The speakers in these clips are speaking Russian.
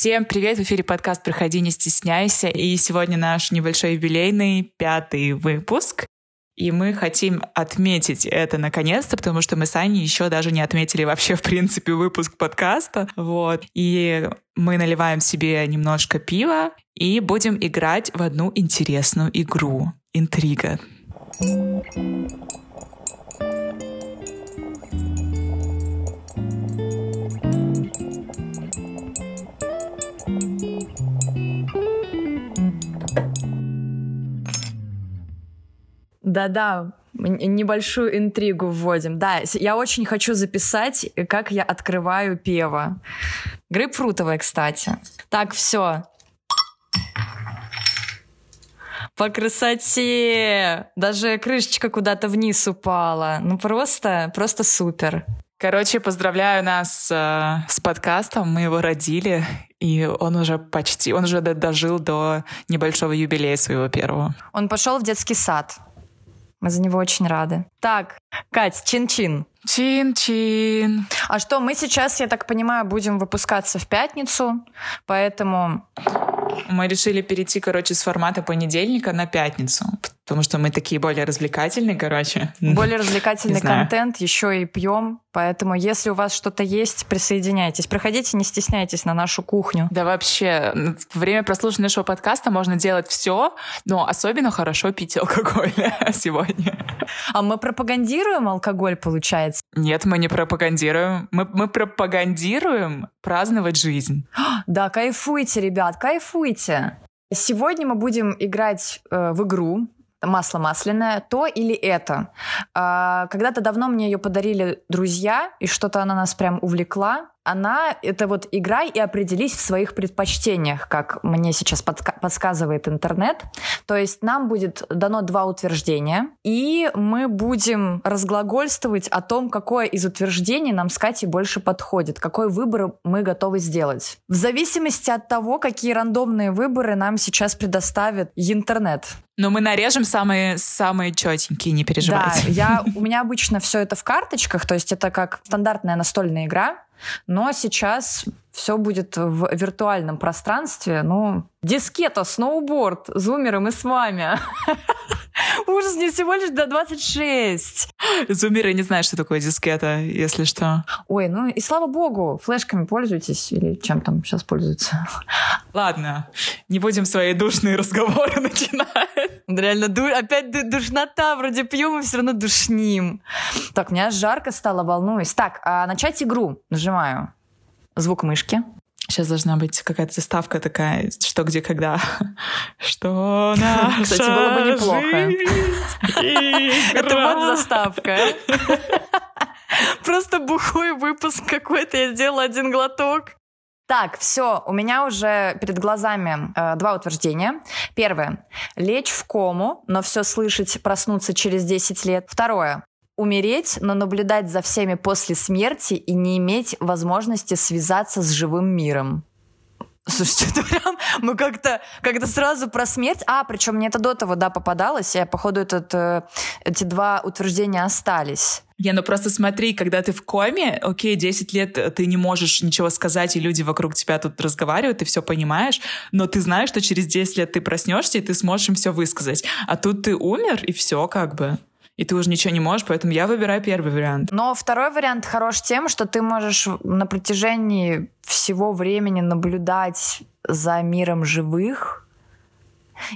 Всем привет! В эфире подкаст «Проходи, не стесняйся». И сегодня наш небольшой юбилейный пятый выпуск. И мы хотим отметить это наконец-то, потому что мы с Аней еще даже не отметили вообще, в принципе, выпуск подкаста. Вот. И мы наливаем себе немножко пива и будем играть в одну интересную игру. Интрига. Да-да, небольшую интригу вводим. Да, я очень хочу записать, как я открываю пево. Грейпфрутовое, кстати. Так, все. По красоте! Даже крышечка куда-то вниз упала. Ну просто, просто супер. Короче, поздравляю нас э, с подкастом. Мы его родили, и он уже почти, он уже дожил до небольшого юбилея своего первого. Он пошел в детский сад. Мы за него очень рады. Так, Кать, чин-чин. Чин-чин. А что, мы сейчас, я так понимаю, будем выпускаться в пятницу, поэтому... Мы решили перейти, короче, с формата понедельника на пятницу, потому что мы такие более развлекательные, короче. Более развлекательный контент, еще и пьем, поэтому если у вас что-то есть, присоединяйтесь. Приходите, не стесняйтесь на нашу кухню. Да вообще, во время прослушивания нашего подкаста можно делать все, но особенно хорошо пить алкоголь сегодня. А мы пропагандируем алкоголь, получается? Нет, мы не пропагандируем. Мы, мы пропагандируем праздновать жизнь. Да, кайфуйте, ребят, кайфуйте. Сегодня мы будем играть э, в игру масло масляное, то или это. А, когда-то давно мне ее подарили друзья, и что-то она нас прям увлекла она это вот играй и определись в своих предпочтениях, как мне сейчас подска- подсказывает интернет. То есть нам будет дано два утверждения, и мы будем разглагольствовать о том, какое из утверждений нам с Катей больше подходит, какой выбор мы готовы сделать. В зависимости от того, какие рандомные выборы нам сейчас предоставит интернет. Но мы нарежем самые, самые четенькие, не переживайте. Да, я, у меня обычно все это в карточках, то есть это как стандартная настольная игра, но сейчас все будет в виртуальном пространстве. Ну, дискета, сноуборд, зумеры, мы с вами. Ужас, мне всего лишь до 26. Зумеры не знают, что такое дискета, если что. Ой, ну и слава богу, флешками пользуйтесь или чем там сейчас пользуются. Ладно, не будем свои душные разговоры начинать. Реально, ду опять душнота, вроде пьем и все равно душним. Так, мне жарко стало, волнуюсь. Так, а начать игру. Нажимаю. Звук мышки. Сейчас должна быть какая-то заставка такая, что, где, когда. Что наша Кстати, было бы неплохо. Это вот заставка. Просто бухой выпуск какой-то, я сделала один глоток. Так, все, у меня уже перед глазами э, два утверждения. Первое. Лечь в кому, но все слышать, проснуться через 10 лет. Второе умереть, но наблюдать за всеми после смерти и не иметь возможности связаться с живым миром. Слушайте, это прям, мы как-то как сразу про смерть. А, причем мне это до того, да, попадалось, и, походу, этот, э, эти два утверждения остались. Не, ну просто смотри, когда ты в коме, окей, 10 лет ты не можешь ничего сказать, и люди вокруг тебя тут разговаривают, ты все понимаешь, но ты знаешь, что через 10 лет ты проснешься, и ты сможешь им все высказать. А тут ты умер, и все как бы и ты уже ничего не можешь, поэтому я выбираю первый вариант. Но второй вариант хорош тем, что ты можешь на протяжении всего времени наблюдать за миром живых,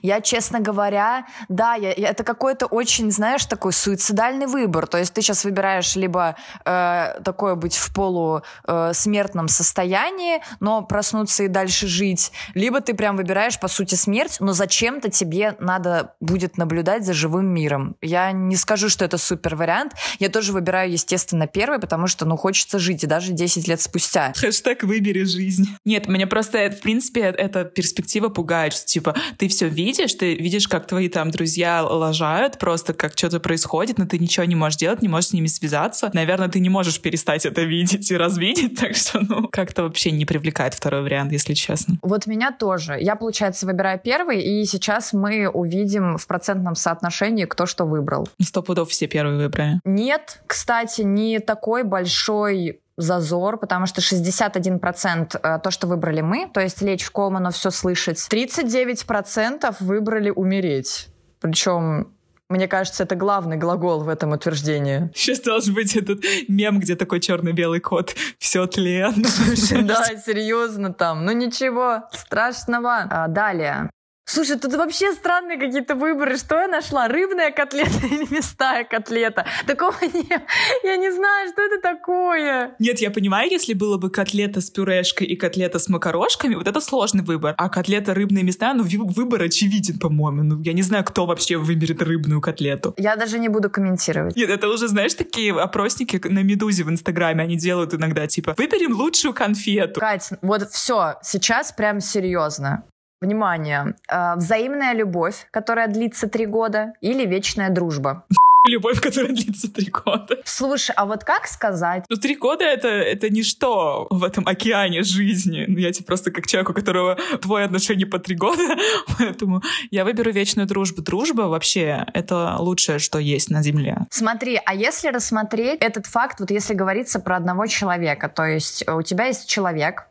я, честно говоря, да, я, я, это какой-то очень, знаешь, такой суицидальный выбор. То есть ты сейчас выбираешь либо э, такое быть в полусмертном э, состоянии, но проснуться и дальше жить, либо ты прям выбираешь, по сути, смерть, но зачем-то тебе надо будет наблюдать за живым миром. Я не скажу, что это супер вариант. Я тоже выбираю, естественно, первый, потому что, ну, хочется жить, и даже 10 лет спустя. Хэштег «выбери жизнь». Нет, мне просто, в принципе, эта перспектива пугает, что, типа, ты все видишь, ты видишь, как твои там друзья лажают, просто как что-то происходит, но ты ничего не можешь делать, не можешь с ними связаться. Наверное, ты не можешь перестать это видеть и развидеть, так что, ну, как-то вообще не привлекает второй вариант, если честно. Вот меня тоже. Я, получается, выбираю первый, и сейчас мы увидим в процентном соотношении, кто что выбрал. Сто пудов все первые выбрали. Нет, кстати, не такой большой зазор, потому что 61% э, то, что выбрали мы, то есть лечь в кому, но все слышать. 39% выбрали умереть. Причем мне кажется, это главный глагол в этом утверждении. Сейчас должен быть этот мем, где такой черно-белый кот. Все тлен. Да, серьезно там. Ну ничего страшного. А, далее. Слушай, тут вообще странные какие-то выборы. Что я нашла? Рыбная котлета или мясная котлета? Такого нет. Я не знаю, что это такое. Нет, я понимаю, если было бы котлета с пюрешкой и котлета с макарошками, вот это сложный выбор. А котлета рыбная и мясная, ну, выбор очевиден, по-моему. Ну, я не знаю, кто вообще выберет рыбную котлету. Я даже не буду комментировать. Нет, это уже, знаешь, такие опросники на Медузе в Инстаграме они делают иногда, типа, выберем лучшую конфету. Кать, вот все, сейчас прям серьезно. Внимание. Э, взаимная любовь, которая длится три года, или вечная дружба? Любовь, которая длится три года. Слушай, а вот как сказать? Ну, три года это, это ничто в этом океане жизни. Ну, я тебе просто как человек, у которого твои отношения по три года, поэтому я выберу вечную дружбу. Дружба вообще — это лучшее, что есть на Земле. Смотри, а если рассмотреть этот факт, вот если говорится про одного человека, то есть у тебя есть человек,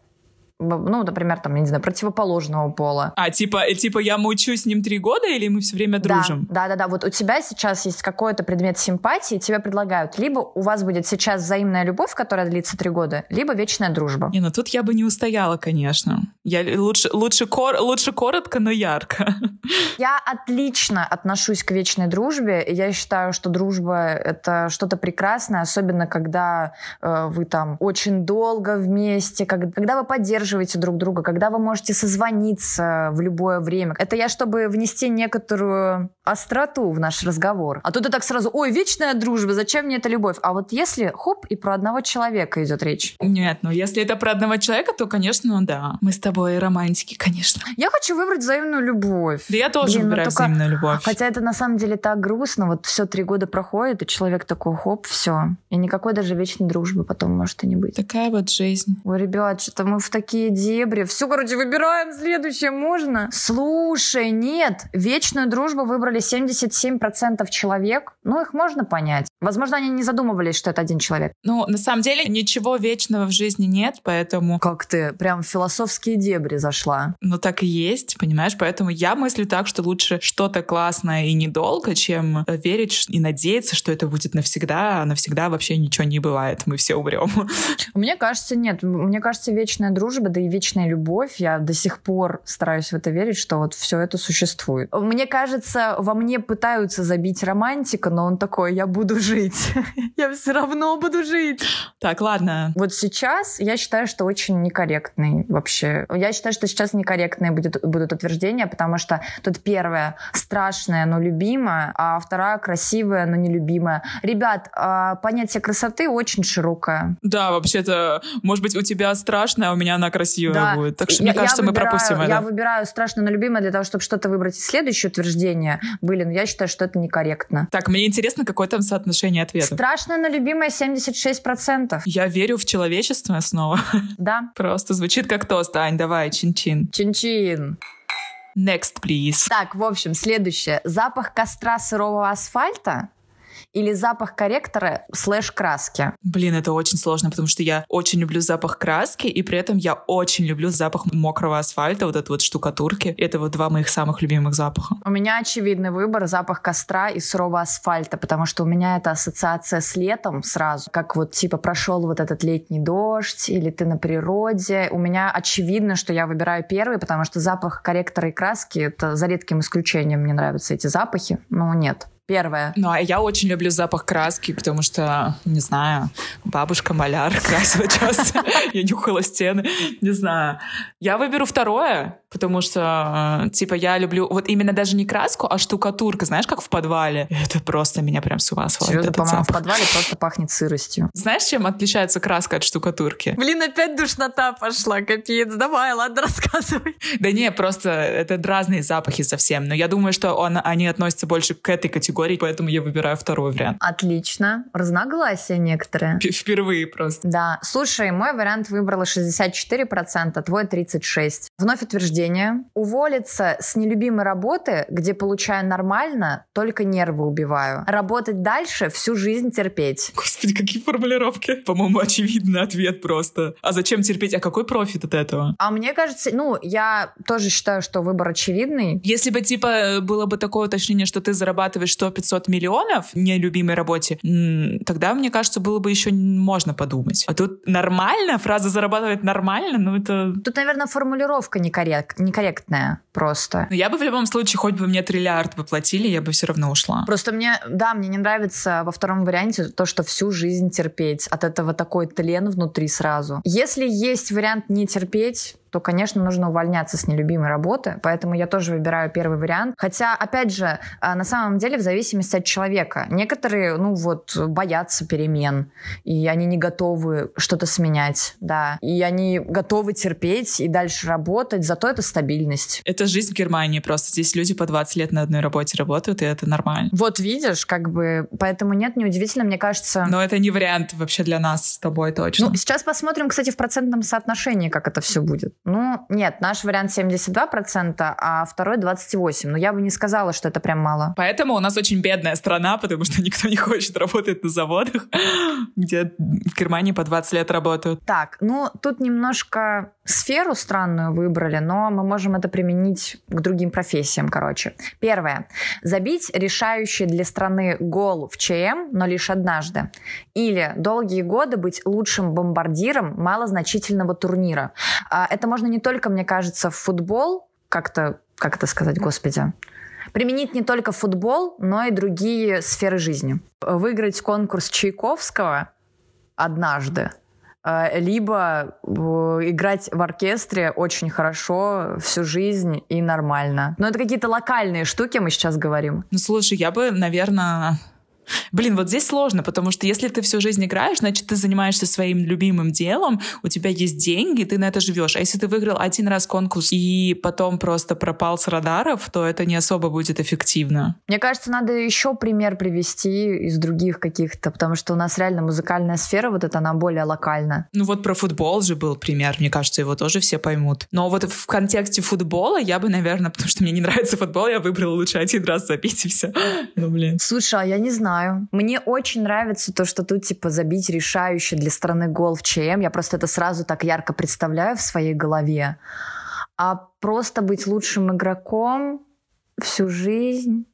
ну, например, там, я не знаю, противоположного пола. А, типа, э, типа я мучу с ним три года или мы все время дружим? Да, да, да, да. Вот у тебя сейчас есть какой-то предмет симпатии, тебе предлагают, либо у вас будет сейчас взаимная любовь, которая длится три года, либо вечная дружба. Не, ну тут я бы не устояла, конечно. Я лучше, лучше, кор, лучше коротко, но ярко. Я отлично отношусь к вечной дружбе. Я считаю, что дружба — это что-то прекрасное, особенно когда э, вы там очень долго вместе, когда, когда вы поддерживаете поддерживаете друг друга, когда вы можете созвониться в любое время. Это я, чтобы внести некоторую остроту в наш разговор. А тут ты так сразу, ой, вечная дружба, зачем мне эта любовь? А вот если, хоп, и про одного человека идет речь. Нет, ну если это про одного человека, то, конечно, да. Мы с тобой романтики, конечно. Я хочу выбрать взаимную любовь. Да я тоже Блин, ну выбираю только... взаимную любовь. Хотя это на самом деле так грустно. Вот все три года проходит, и человек такой, хоп, все. И никакой даже вечной дружбы потом может и не быть. Такая вот жизнь. Ой, ребят, что-то мы в такие дебри. Все, короче, выбираем следующее, можно? Слушай, нет, вечную дружбу выбрали выбрали 77% человек, ну, их можно понять. Возможно, они не задумывались, что это один человек. Ну, на самом деле, ничего вечного в жизни нет, поэтому... Как ты прям в философские дебри зашла. Ну, так и есть, понимаешь? Поэтому я мыслю так, что лучше что-то классное и недолго, чем верить и надеяться, что это будет навсегда, а навсегда вообще ничего не бывает, мы все умрем. Мне кажется, нет. Мне кажется, вечная дружба, да и вечная любовь, я до сих пор стараюсь в это верить, что вот все это существует. Мне кажется, во мне пытаются забить романтика, но он такой, я буду жить. я все равно буду жить. Так, ладно. Вот сейчас я считаю, что очень некорректный вообще. Я считаю, что сейчас некорректные будет, будут утверждения, потому что тут первое страшное, но любимое, а вторая красивая, но нелюбимая. Ребят, а, понятие красоты очень широкое. Да, вообще-то, может быть, у тебя страшная, а у меня она красивая да. будет. Так что, я, мне кажется, я выбираю, мы пропустим это. Я выбираю страшное, но любимое для того, чтобы что-то выбрать. Следующее утверждение были, но я считаю, что это некорректно. Так, мне интересно, какое там соотношение ответов. Страшно, но любимое 76%. Я верю в человечество снова. Да. Просто звучит как тост. Ань, давай, чин-чин. Чин-чин. Next, please. Так, в общем, следующее. Запах костра сырого асфальта или запах корректора слэш краски? Блин, это очень сложно, потому что я очень люблю запах краски, и при этом я очень люблю запах мокрого асфальта, вот этой вот штукатурки. Это вот два моих самых любимых запаха. У меня очевидный выбор — запах костра и сырого асфальта, потому что у меня это ассоциация с летом сразу, как вот типа прошел вот этот летний дождь, или ты на природе. У меня очевидно, что я выбираю первый, потому что запах корректора и краски — это за редким исключением мне нравятся эти запахи. Ну, нет. Первое. Ну, а я очень люблю запах краски, потому что, не знаю, бабушка маляр красила часто. Я нюхала стены. Не знаю. Я выберу второе, потому что, э, типа, я люблю вот именно даже не краску, а штукатурка. Знаешь, как в подвале? Это просто меня прям с ума сводит. Серьезно, по-моему, в подвале просто пахнет сыростью. Знаешь, чем отличается краска от штукатурки? Блин, опять душнота пошла, капец. Давай, ладно, рассказывай. Да не, просто это разные запахи совсем. Но я думаю, что он, они относятся больше к этой категории поэтому я выбираю второй вариант. Отлично. Разногласия некоторые. Впервые просто. Да. Слушай, мой вариант выбрала 64%, твой 36%. Вновь утверждение. Уволиться с нелюбимой работы, где получаю нормально, только нервы убиваю. Работать дальше, всю жизнь терпеть. Господи, какие формулировки. По-моему, очевидный ответ просто. А зачем терпеть? А какой профит от этого? А мне кажется, ну, я тоже считаю, что выбор очевидный. Если бы, типа, было бы такое уточнение, что ты зарабатываешь 100-500 миллионов в нелюбимой работе, тогда, мне кажется, было бы еще можно подумать. А тут нормально? Фраза «зарабатывать нормально»? Ну, это... Тут, наверное, формулировка некоррект, некорректная просто. Но я бы в любом случае, хоть бы мне триллиард бы платили, я бы все равно ушла. Просто мне, да, мне не нравится во втором варианте то, что всю жизнь терпеть. От этого такой тлен внутри сразу. Если есть вариант не терпеть, то, конечно, нужно увольняться с нелюбимой работы, поэтому я тоже выбираю первый вариант. Хотя, опять же, а, на самом деле в зависимости от человека. Некоторые, ну вот, боятся перемен, и они не готовы что-то сменять, да, и они готовы терпеть и дальше работать, зато это стабильность. Это жизнь в Германии просто. Здесь люди по 20 лет на одной работе работают, и это нормально. Вот видишь, как бы, поэтому нет, неудивительно, мне кажется... Но это не вариант вообще для нас с тобой точно. Ну, сейчас посмотрим, кстати, в процентном соотношении, как это все будет. Ну, нет, наш вариант 72%, а второй 28%. Но я бы не сказала, что это прям мало. Поэтому у нас очень бедная страна, потому что никто не хочет работать на заводах, где в Германии по 20 лет работают. Так, ну, тут немножко сферу странную выбрали, но мы можем это применить к другим профессиям, короче. Первое. Забить решающий для страны гол в ЧМ, но лишь однажды. Или долгие годы быть лучшим бомбардиром малозначительного турнира. А, это можно не только, мне кажется, в футбол, как-то, как это сказать, господи, применить не только футбол, но и другие сферы жизни. Выиграть конкурс Чайковского однажды, либо э, играть в оркестре очень хорошо всю жизнь и нормально. Но это какие-то локальные штуки мы сейчас говорим. Ну, слушай, я бы, наверное, Блин, вот здесь сложно, потому что если ты всю жизнь играешь, значит, ты занимаешься своим любимым делом, у тебя есть деньги, ты на это живешь. А если ты выиграл один раз конкурс и потом просто пропал с радаров, то это не особо будет эффективно. Мне кажется, надо еще пример привести из других каких-то, потому что у нас реально музыкальная сфера, вот эта, она более локальна. Ну вот про футбол же был пример, мне кажется, его тоже все поймут. Но вот в контексте футбола я бы, наверное, потому что мне не нравится футбол, я выбрала лучше один раз забить и все. Ну, блин. Слушай, а я не знаю, знаю. Мне очень нравится то, что тут, типа, забить решающий для страны гол в ЧМ. Я просто это сразу так ярко представляю в своей голове. А просто быть лучшим игроком всю жизнь...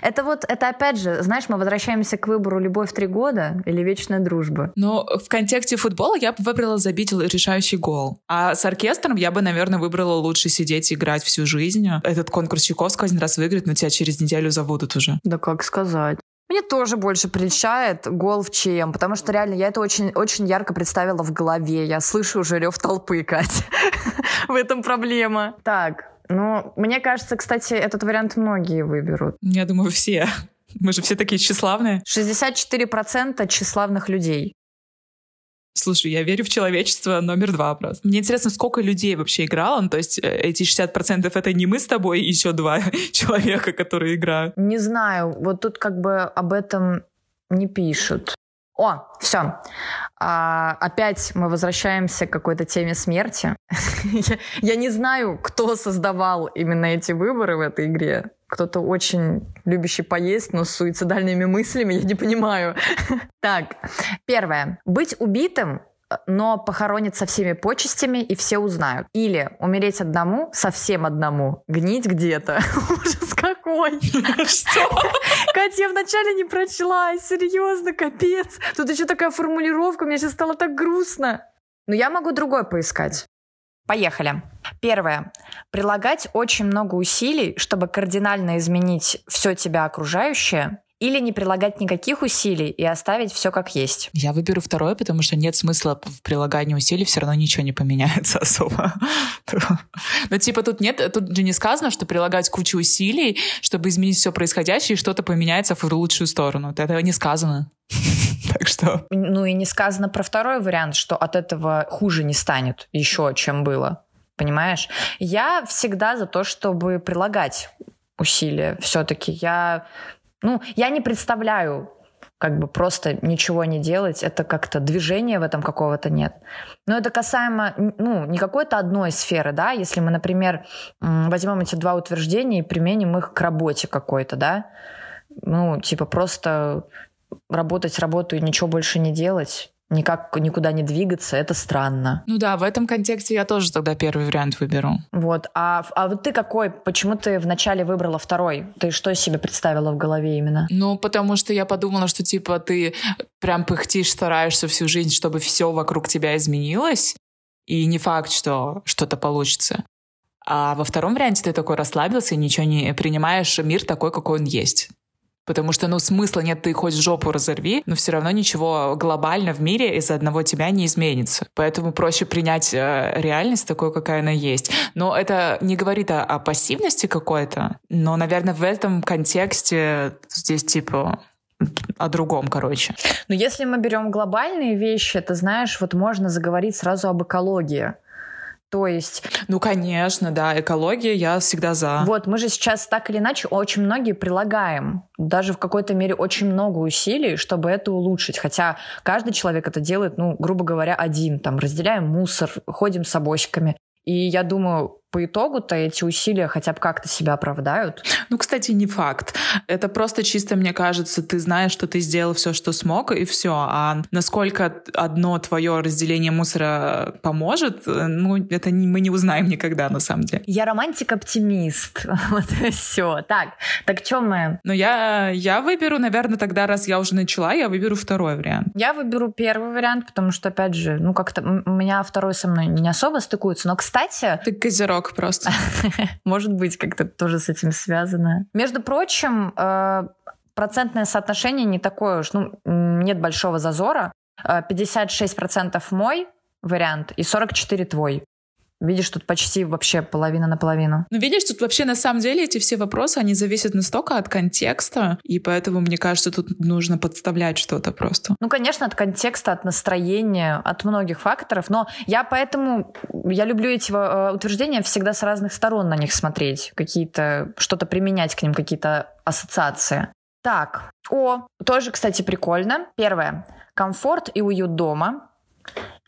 Это вот, это опять же, знаешь, мы возвращаемся к выбору «Любовь три года» или «Вечная дружба». Но в контексте футбола я бы выбрала забить решающий гол. А с оркестром я бы, наверное, выбрала лучше сидеть и играть всю жизнь. Этот конкурс Чайковского один раз выиграть, но тебя через неделю забудут уже. Да как сказать. Мне тоже больше прельщает гол в ЧМ, потому что реально я это очень, очень ярко представила в голове. Я слышу уже рев толпы, Катя. В этом проблема. Так, ну, мне кажется, кстати, этот вариант многие выберут. Я думаю, все. Мы же все такие тщеславные. 64% тщеславных людей. Слушай, я верю в человечество номер два просто. Мне интересно, сколько людей вообще играло? Ну, то есть э, эти 60% это не мы с тобой, еще два человека, которые играют? Не знаю. Вот тут как бы об этом не пишут. О, все. А, опять мы возвращаемся к какой-то теме смерти. я, я не знаю, кто создавал именно эти выборы в этой игре кто-то очень любящий поесть, но с суицидальными мыслями, я не понимаю. Так, первое. Быть убитым но похоронят со всеми почестями, и все узнают. Или умереть одному, совсем одному, гнить где-то. Ужас какой! Что? Катя, я вначале не прочла, серьезно, капец. Тут еще такая формулировка, мне сейчас стало так грустно. Но я могу другой поискать. Поехали. Первое. Прилагать очень много усилий, чтобы кардинально изменить все тебя окружающее, или не прилагать никаких усилий и оставить все как есть? Я выберу второе, потому что нет смысла в прилагании усилий, все равно ничего не поменяется особо. Но типа тут нет, тут же не сказано, что прилагать кучу усилий, чтобы изменить все происходящее, и что-то поменяется в лучшую сторону. Это не сказано. Так что... Ну и не сказано про второй вариант, что от этого хуже не станет еще, чем было. Понимаешь? Я всегда за то, чтобы прилагать усилия. Все-таки я... Ну, я не представляю, как бы просто ничего не делать, это как-то движения в этом какого-то нет. Но это касаемо, ну, не какой-то одной сферы, да, если мы, например, возьмем эти два утверждения и применим их к работе какой-то, да, ну, типа просто работать работу и ничего больше не делать, никак никуда не двигаться, это странно. Ну да, в этом контексте я тоже тогда первый вариант выберу. Вот. А, а вот ты какой? Почему ты вначале выбрала второй? Ты что себе представила в голове именно? Ну, потому что я подумала, что типа ты прям пыхтишь, стараешься всю жизнь, чтобы все вокруг тебя изменилось, и не факт, что что-то получится. А во втором варианте ты такой расслабился и ничего не принимаешь мир такой, какой он есть. Потому что, ну, смысла нет, ты хоть жопу разорви, но все равно ничего глобально в мире из-за одного тебя не изменится. Поэтому проще принять э, реальность такой, какая она есть. Но это не говорит о, о пассивности какой-то, но, наверное, в этом контексте здесь, типа, о другом, короче. Но если мы берем глобальные вещи, ты знаешь, вот можно заговорить сразу об экологии. То есть... Ну, конечно, да, экология я всегда за. Вот, мы же сейчас так или иначе очень многие прилагаем, даже в какой-то мере очень много усилий, чтобы это улучшить. Хотя каждый человек это делает, ну, грубо говоря, один. Там, разделяем мусор, ходим с обоськами. И я думаю, по итогу-то эти усилия хотя бы как-то себя оправдают. Ну, кстати, не факт. Это просто чисто, мне кажется, ты знаешь, что ты сделал все, что смог, и все. А насколько одно твое разделение мусора поможет, ну, это не, мы не узнаем никогда, на самом деле. Я романтик-оптимист. Вот и все. Так, так что мы? Ну, я, я выберу, наверное, тогда, раз я уже начала, я выберу второй вариант. Я выберу первый вариант, потому что, опять же, ну, как-то у меня второй со мной не особо стыкуется. Но, кстати... Ты козерог шок просто. Может быть, как-то тоже с этим связано. Между прочим, э, процентное соотношение не такое уж, ну, нет большого зазора. 56% э, мой вариант и 44 твой. Видишь, тут почти вообще половина на половину. Ну, видишь, тут вообще на самом деле эти все вопросы, они зависят настолько от контекста, и поэтому, мне кажется, тут нужно подставлять что-то просто. Ну, конечно, от контекста, от настроения, от многих факторов, но я поэтому, я люблю эти э, утверждения всегда с разных сторон на них смотреть, какие-то, что-то применять к ним, какие-то ассоциации. Так, о, тоже, кстати, прикольно. Первое. Комфорт и уют дома.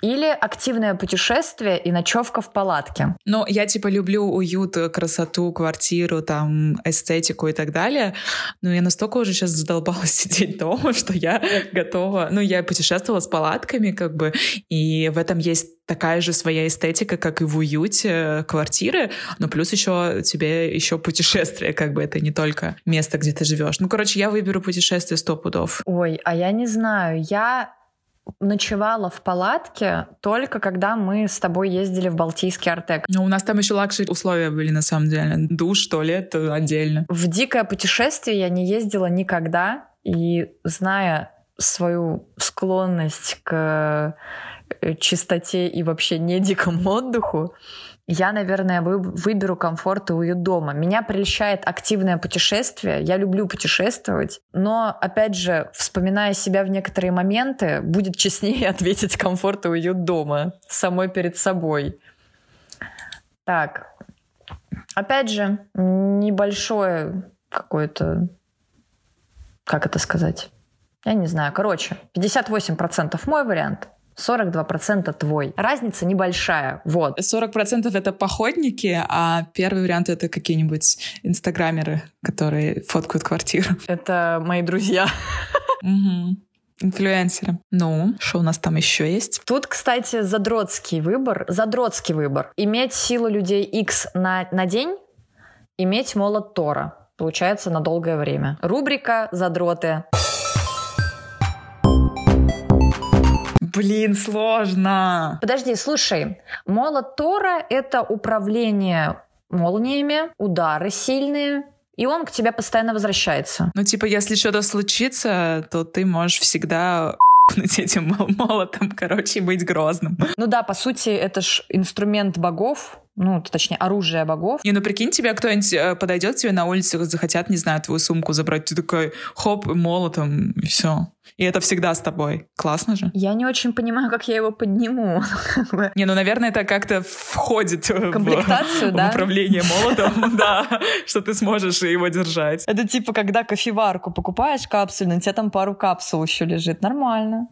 Или активное путешествие и ночевка в палатке. Ну, я типа люблю уют, красоту, квартиру, там, эстетику и так далее. Но я настолько уже сейчас задолбалась сидеть дома, что я готова... Ну, я путешествовала с палатками, как бы, и в этом есть такая же своя эстетика, как и в уюте квартиры, но плюс еще тебе еще путешествие, как бы это не только место, где ты живешь. Ну, короче, я выберу путешествие сто пудов. Ой, а я не знаю, я ночевала в палатке только когда мы с тобой ездили в Балтийский Артек. Ну, у нас там еще luxury условия были, на самом деле. Душ, туалет отдельно. В дикое путешествие я не ездила никогда. И зная свою склонность к э, чистоте и вообще не дикому отдыху, я, наверное, выберу комфорт и уют дома. Меня прельщает активное путешествие. Я люблю путешествовать. Но, опять же, вспоминая себя в некоторые моменты, будет честнее ответить комфорт и уют дома. Самой перед собой. Так. Опять же, небольшое какое-то... Как это сказать? Я не знаю. Короче, 58% мой вариант, 42% твой. Разница небольшая, вот. 40% это походники, а первый вариант это какие-нибудь инстаграмеры, которые фоткают квартиру. Это мои друзья. Угу. Инфлюенсеры. Ну, что у нас там еще есть? Тут, кстати, задротский выбор. Задротский выбор. Иметь силу людей X на, на день, иметь молот Тора. Получается на долгое время. Рубрика «Задроты». Блин, сложно. Подожди, слушай. Молот Тора — это управление молниями, удары сильные, и он к тебе постоянно возвращается. Ну, типа, если что-то случится, то ты можешь всегда над этим молотом, короче, быть грозным. Ну да, по сути, это ж инструмент богов, ну, точнее, оружие богов. Не, ну прикинь, тебя кто-нибудь э, подойдет тебе на улице, захотят, не знаю, твою сумку забрать, ты такой, хоп, молотом, и все. И это всегда с тобой. Классно же. Я не очень понимаю, как я его подниму. Не, ну, наверное, это как-то входит в, Комплектацию, в да? управление молотом, да, что ты сможешь его держать. Это типа, когда кофеварку покупаешь капсульную, у тебя там пару капсул еще лежит. Нормально.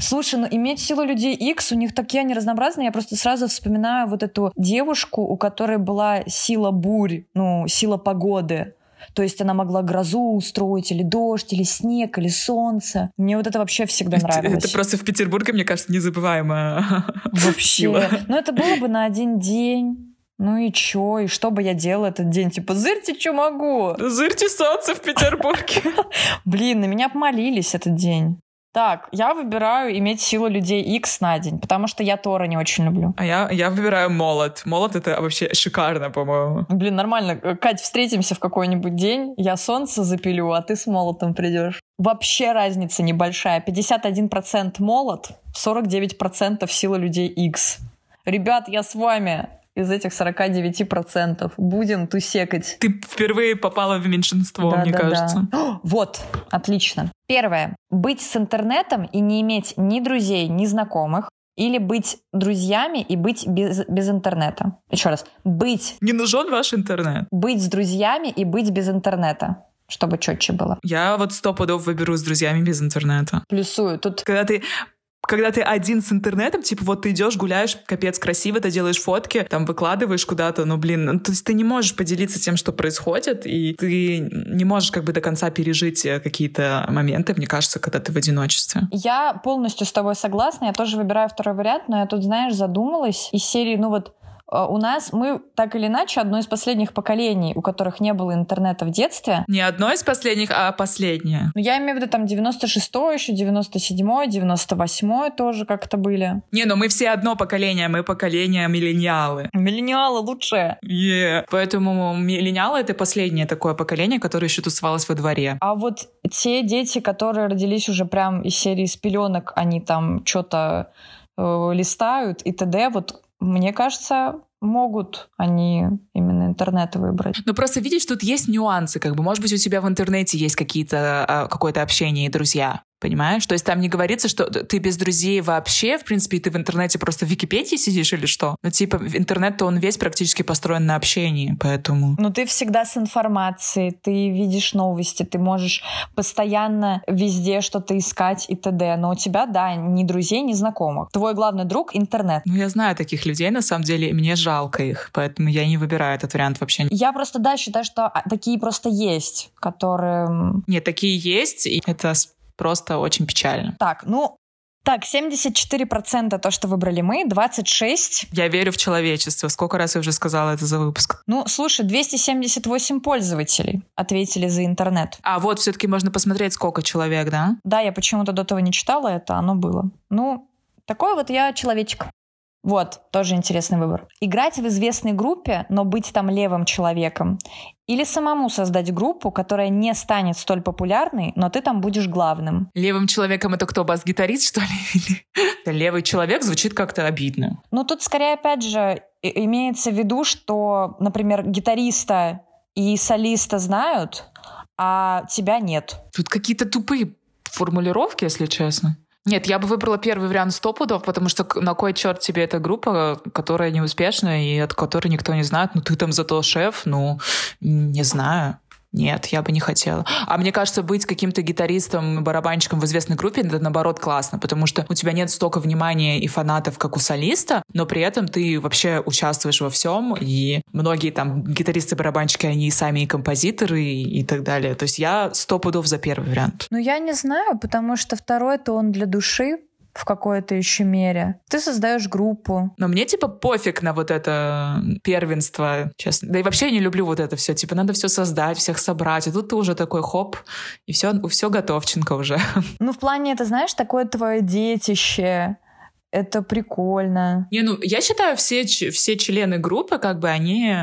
Слушай, ну иметь силу людей X, у них такие они разнообразные. Я просто сразу вспоминаю вот эту девушку, у которой была сила бурь, ну, сила погоды. То есть она могла грозу устроить, или дождь, или снег, или солнце. Мне вот это вообще всегда нравилось. Это просто в Петербурге, мне кажется, незабываемая Вообще. сила. Ну, это было бы на один день. Ну и чё? И что бы я делала этот день? Типа, зырьте, что могу. Зырьте солнце в Петербурге. Блин, на меня помолились этот день. Так, я выбираю иметь силу людей X на день, потому что я Тора не очень люблю. А я, я выбираю молот. Молот — это вообще шикарно, по-моему. Блин, нормально. Кать, встретимся в какой-нибудь день, я солнце запилю, а ты с молотом придешь. Вообще разница небольшая. 51% молот, 49% сила людей X. Ребят, я с вами из этих 49% будем тусекать. Ты впервые попала в меньшинство, Да, мне да, кажется. да. Вот, отлично. Первое. Быть с интернетом и не иметь ни друзей, ни знакомых. Или быть друзьями и быть без, без интернета. Еще раз. Быть, Не нужен ваш интернет. быть с друзьями и быть без интернета. Чтобы четче было. Я вот сто пудов выберу с друзьями без интернета. Плюсую. Тут Когда ты когда ты один с интернетом, типа вот ты идешь, гуляешь, капец красиво, ты делаешь фотки, там выкладываешь куда-то, ну блин, ну, то есть ты не можешь поделиться тем, что происходит, и ты не можешь как бы до конца пережить э, какие-то моменты, мне кажется, когда ты в одиночестве. Я полностью с тобой согласна. Я тоже выбираю второй вариант, но я тут, знаешь, задумалась из серии, ну вот у нас мы так или иначе одно из последних поколений, у которых не было интернета в детстве. Не одно из последних, а последнее. Ну, я имею в виду там 96-й еще, 97-й, 98-й тоже как-то были. Не, ну мы все одно поколение, мы поколение миллениалы. Миллениалы лучшие. Е. Поэтому миллениалы — это последнее такое поколение, которое еще тусовалось во дворе. А вот те дети, которые родились уже прям из серии с пеленок, они там что-то э, листают и т.д. Вот мне кажется, могут они именно интернет выбрать. Ну просто видишь, тут есть нюансы, как бы, может быть, у тебя в интернете есть какие-то а, какое-то общение и друзья. Понимаешь? То есть там не говорится, что ты без друзей вообще, в принципе, ты в интернете просто в Википедии сидишь или что? Ну, типа, интернет-то он весь практически построен на общении, поэтому... Ну, ты всегда с информацией, ты видишь новости, ты можешь постоянно везде что-то искать и т.д. Но у тебя, да, ни друзей, ни знакомых. Твой главный друг — интернет. Ну, я знаю таких людей, на самом деле, и мне жалко их, поэтому я не выбираю этот вариант вообще. Я просто, да, считаю, что а, такие просто есть, которые... Нет, такие есть, и это просто очень печально. Так, ну, так, 74% то, что выбрали мы, 26 Я верю в человечество. Сколько раз я уже сказала это за выпуск? Ну, слушай, 278 пользователей ответили за интернет. А вот все-таки можно посмотреть, сколько человек, да? Да, я почему-то до этого не читала это, оно было. Ну, такой вот я человечек. Вот, тоже интересный выбор. Играть в известной группе, но быть там левым человеком. Или самому создать группу, которая не станет столь популярной, но ты там будешь главным. Левым человеком это кто, бас-гитарист, что ли? Левый человек звучит как-то обидно. Ну, тут скорее, опять же, имеется в виду, что, например, гитариста и солиста знают, а тебя нет. Тут какие-то тупые формулировки, если честно. Нет, я бы выбрала первый вариант сто пудов, потому что на кой черт тебе эта группа, которая неуспешна и от которой никто не знает, ну ты там зато шеф, ну не знаю. Нет, я бы не хотела. А мне кажется, быть каким-то гитаристом, барабанщиком в известной группе, это наоборот классно, потому что у тебя нет столько внимания и фанатов, как у солиста, но при этом ты вообще участвуешь во всем, и многие там гитаристы-барабанщики, они сами и композиторы, и, и так далее. То есть я сто пудов за первый вариант. Ну, я не знаю, потому что второй-то он для души в какой-то еще мере. Ты создаешь группу. Но мне типа пофиг на вот это первенство, честно. Да и вообще я не люблю вот это все. Типа надо все создать, всех собрать. И тут ты уже такой хоп, и все, все готовченко уже. Ну, в плане, это, знаешь, такое твое детище. Это прикольно. Не, ну, я считаю, все, все члены группы, как бы, они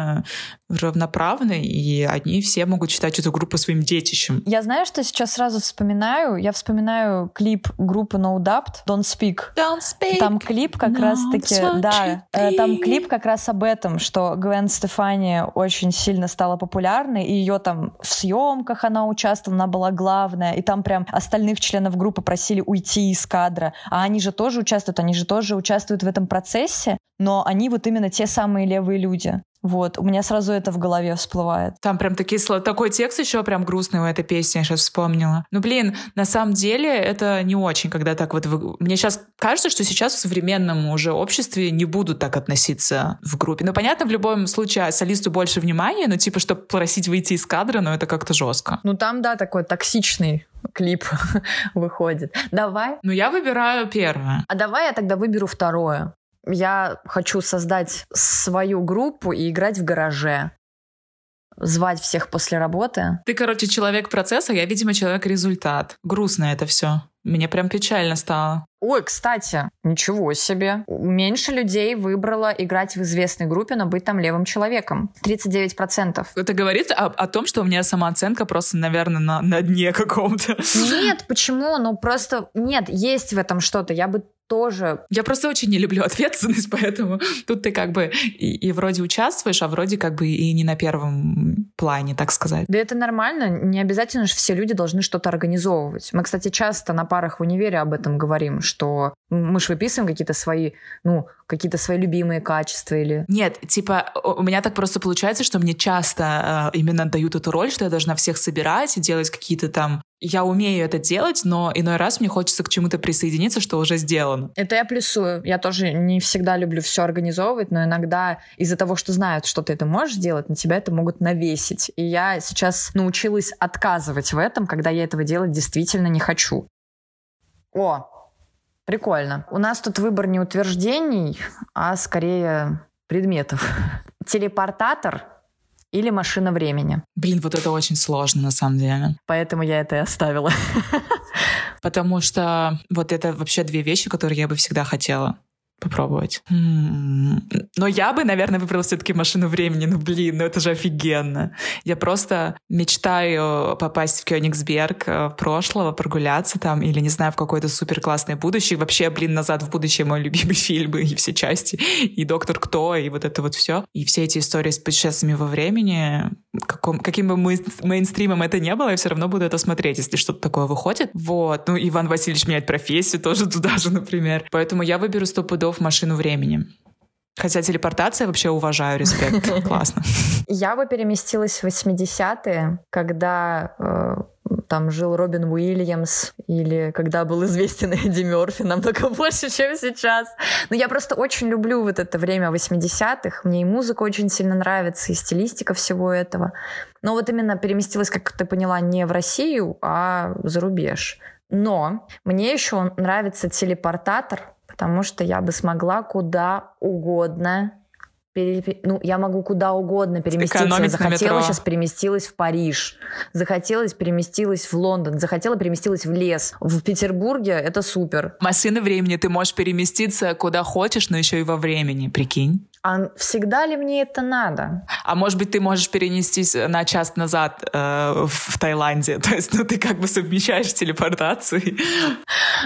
равноправны, и они все могут считать эту группу своим детищем. Я знаю, что сейчас сразу вспоминаю. Я вспоминаю клип группы No Doubt Don't Speak. Don't speak. Там клип как No, раз-таки, да, э, там клип как раз об этом, что Гвен Стефани очень сильно стала популярной, и ее там в съемках она участвовала, она была главная, и там прям остальных членов группы просили уйти из кадра, а они же тоже участвуют, они же тоже участвуют в этом процессе, но они вот именно те самые левые люди. Вот, у меня сразу это в голове всплывает. Там прям такие, сло- такой текст еще прям грустный у этой песни, я сейчас вспомнила. Ну, блин, на самом деле это не очень, когда так вот... вы- Мне сейчас кажется, что сейчас в современном уже обществе не будут так относиться в группе. Ну, понятно, в любом случае солисту больше внимания, но типа, чтобы просить выйти из кадра, ну, это как-то жестко. Ну там, да, такой токсичный клип выходит. Давай. Ну, я выбираю первое. А давай я тогда выберу второе. Я хочу создать свою группу и играть в гараже. Звать всех после работы. Ты, короче, человек процесса, я, видимо, человек результат. Грустно это все. Мне прям печально стало. Ой, кстати, ничего себе. Меньше людей выбрало играть в известной группе, но быть там левым человеком. 39%. Это говорит о, о том, что у меня самооценка просто, наверное, на, на дне каком-то. Нет, почему? Ну просто нет, есть в этом что-то. Я бы тоже... Я просто очень не люблю ответственность, поэтому тут ты как бы и, и вроде участвуешь, а вроде как бы и не на первом плане, так сказать. Да это нормально, не обязательно же все люди должны что-то организовывать. Мы, кстати, часто на парах в универе об этом говорим, что мы же выписываем какие-то свои, ну, какие-то свои любимые качества или... Нет, типа, у меня так просто получается, что мне часто э, именно дают эту роль, что я должна всех собирать и делать какие-то там... Я умею это делать, но иной раз мне хочется к чему-то присоединиться, что уже сделано. Это я плюсую. Я тоже не всегда люблю все организовывать, но иногда из-за того, что знают, что ты это можешь делать, на тебя это могут навесить. И я сейчас научилась отказывать в этом, когда я этого делать действительно не хочу. О, прикольно. У нас тут выбор не утверждений, а скорее предметов. Телепортатор или машина времени. Блин, вот это очень сложно на самом деле. Поэтому я это и оставила. Потому что вот это вообще две вещи, которые я бы всегда хотела попробовать. Но я бы, наверное, выбрала все-таки машину времени. Ну, блин, ну это же офигенно. Я просто мечтаю попасть в Кёнигсберг э, прошлого, прогуляться там, или, не знаю, в какое-то супер классное будущее. Вообще, блин, «Назад в будущее» мой любимый фильм, и все части, и «Доктор Кто», и вот это вот все. И все эти истории с путешествиями во времени, каком, каким бы мейн- мейнстримом это не было, я все равно буду это смотреть, если что-то такое выходит. Вот. Ну, Иван Васильевич меняет профессию тоже туда же, например. Поэтому я выберу пудов машину времени. Хотя телепортация вообще уважаю, респект. Классно. Я бы переместилась в 80-е, когда э, там жил Робин Уильямс, или когда был известен Эдди Мерфи намного больше, чем сейчас. Но я просто очень люблю вот это время 80-х. Мне и музыка очень сильно нравится, и стилистика всего этого. Но вот именно переместилась, как ты поняла, не в Россию, а за рубеж. Но мне еще нравится телепортатор, потому что я бы смогла куда угодно пере- ну, я могу куда угодно переместиться. Экономить захотела, сейчас переместилась в Париж. Захотелось, переместилась в Лондон. Захотела, переместилась в лес. В Петербурге это супер. Машина времени, ты можешь переместиться куда хочешь, но еще и во времени, прикинь. А всегда ли мне это надо? А может быть, ты можешь перенестись на час назад э, в, Таиланде. То есть, ну, ты как бы совмещаешь телепортацию.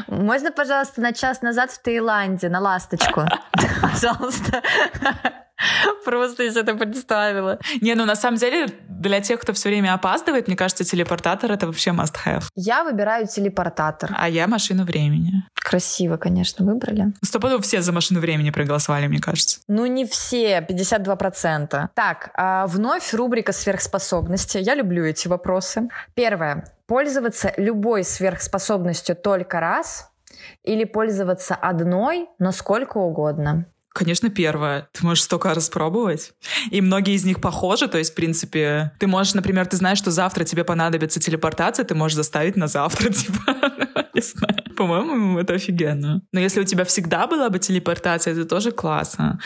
Можно, пожалуйста, на час назад в Таиланде, на ласточку? Пожалуйста. Просто я себе это представила. Не, ну на самом деле, для тех, кто все время опаздывает, мне кажется, телепортатор это вообще must have. Я выбираю телепортатор. А я машину времени. Красиво, конечно, выбрали. Стопудово все за машину времени проголосовали, мне кажется. Ну, не все, 52%. Так, а вновь рубрика сверхспособности. Я люблю эти вопросы. Первое. Пользоваться любой сверхспособностью только раз или пользоваться одной, но сколько угодно? Конечно, первое. Ты можешь столько раз пробовать. И многие из них похожи. То есть, в принципе, ты можешь, например, ты знаешь, что завтра тебе понадобится телепортация, ты можешь заставить на завтра, типа, не знаю. По-моему, это офигенно. Но если у тебя всегда была бы телепортация, это тоже классно.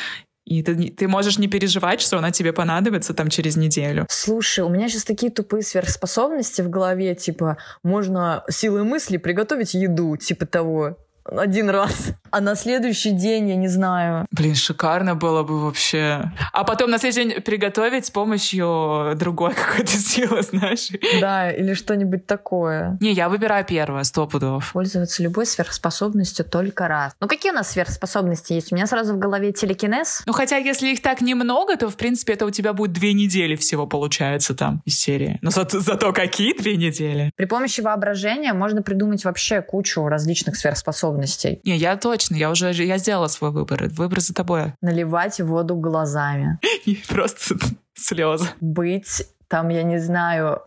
И ты, ты можешь не переживать, что она тебе понадобится там через неделю. Слушай, у меня сейчас такие тупые сверхспособности в голове, типа, можно силой мысли приготовить еду, типа того. Один раз. А на следующий день, я не знаю. Блин, шикарно было бы вообще. А потом на следующий день приготовить с помощью другой какой-то силы, знаешь. Да, или что-нибудь такое. Не, я выбираю первое, сто пудов. Пользоваться любой сверхспособностью только раз. Ну, какие у нас сверхспособности есть? У меня сразу в голове телекинез. Ну, хотя, если их так немного, то, в принципе, это у тебя будет две недели всего получается там из серии. Но зато, зато какие две недели? При помощи воображения можно придумать вообще кучу различных сверхспособностей. Не, я точно, я уже я сделала свой выбор. Выбор за тобой. Наливать воду глазами. Просто слезы. Быть там, я не знаю,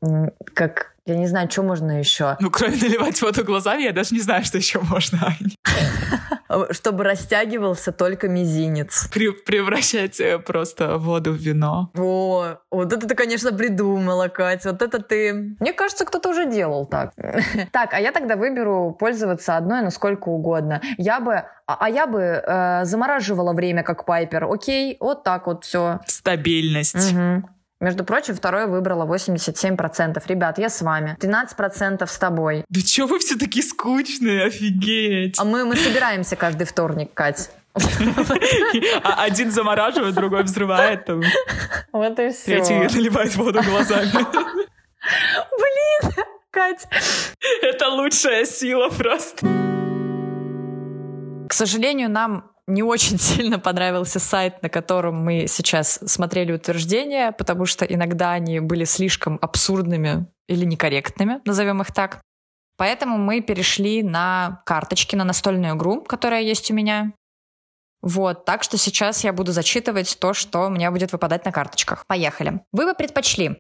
как я не знаю, что можно еще. Ну, кроме наливать воду глазами, я даже не знаю, что еще можно. Чтобы растягивался только мизинец. превращать э, просто воду в вино. О, вот это ты, конечно, придумала, Катя. Вот это ты... Мне кажется, кто-то уже делал так. Так, а я тогда выберу пользоваться одной насколько угодно. Я бы... А, а я бы э, замораживала время, как Пайпер. Окей, вот так вот все. Стабильность. Угу. Между прочим, второе выбрало 87%. Ребят, я с вами. 13% с тобой. Да чё вы все такие скучные, офигеть. А мы, мы собираемся каждый вторник, Кать. А один замораживает, другой взрывает. Там. Вот и все. Третий наливает воду глазами. Блин, Кать. Это лучшая сила просто. К сожалению, нам не очень сильно понравился сайт, на котором мы сейчас смотрели утверждения, потому что иногда они были слишком абсурдными или некорректными, назовем их так. Поэтому мы перешли на карточки, на настольную игру, которая есть у меня. Вот, так что сейчас я буду зачитывать то, что у меня будет выпадать на карточках. Поехали. Вы бы предпочли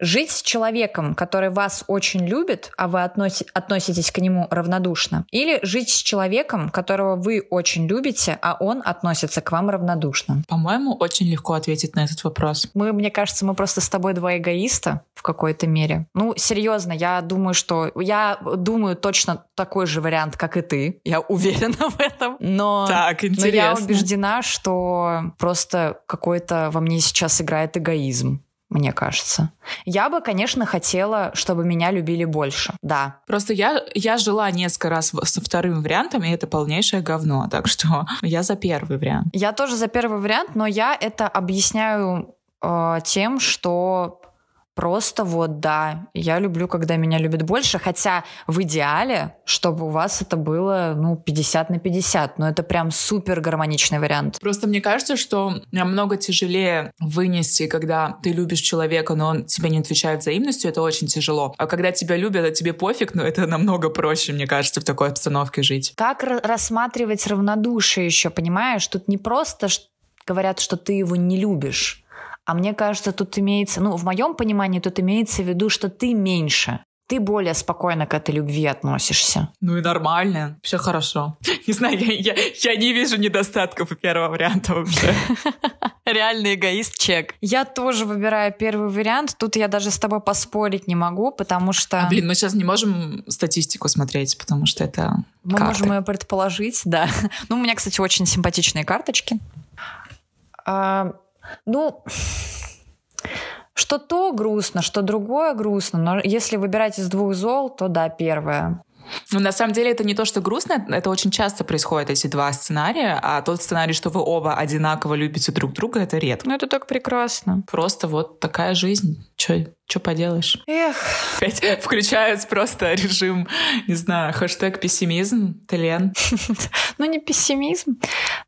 Жить с человеком, который вас очень любит, а вы относи, относитесь к нему равнодушно, или жить с человеком, которого вы очень любите, а он относится к вам равнодушно? По-моему, очень легко ответить на этот вопрос. Мы, мне кажется, мы просто с тобой два эгоиста в какой-то мере. Ну, серьезно, я думаю, что... Я думаю точно такой же вариант, как и ты. Я уверена в этом. Но, так, интересно. но я убеждена, что просто какой-то во мне сейчас играет эгоизм мне кажется. Я бы, конечно, хотела, чтобы меня любили больше, да. Просто я, я жила несколько раз со вторым вариантом, и это полнейшее говно, так что я за первый вариант. Я тоже за первый вариант, но я это объясняю э, тем, что Просто вот, да, я люблю, когда меня любят больше, хотя в идеале, чтобы у вас это было, ну, 50 на 50, но это прям супер гармоничный вариант. Просто мне кажется, что намного тяжелее вынести, когда ты любишь человека, но он тебе не отвечает взаимностью, это очень тяжело. А когда тебя любят, а тебе пофиг, ну, это намного проще, мне кажется, в такой обстановке жить. Как рассматривать равнодушие еще, понимаешь? Тут не просто говорят, что ты его не любишь, а мне кажется, тут имеется, ну, в моем понимании тут имеется в виду, что ты меньше. Ты более спокойно к этой любви относишься. Ну и нормально, все хорошо. Не знаю, я, я, я не вижу недостатков у первого варианта вообще. Реальный эгоист чек. Я тоже выбираю первый вариант. Тут я даже с тобой поспорить не могу, потому что... А, блин, мы сейчас не можем статистику смотреть, потому что это Мы карты. можем ее предположить, да. Ну, у меня, кстати, очень симпатичные карточки. Ну, что то грустно, что другое грустно. Но если выбирать из двух зол, то да, первое. Ну, на самом деле, это не то, что грустно, это очень часто происходит, эти два сценария, а тот сценарий, что вы оба одинаково любите друг друга, это редко. Ну, это так прекрасно. Просто вот такая жизнь. Че, что поделаешь? Эх. Опять включается просто режим, не знаю, хэштег пессимизм, Тлен. Ну, не пессимизм.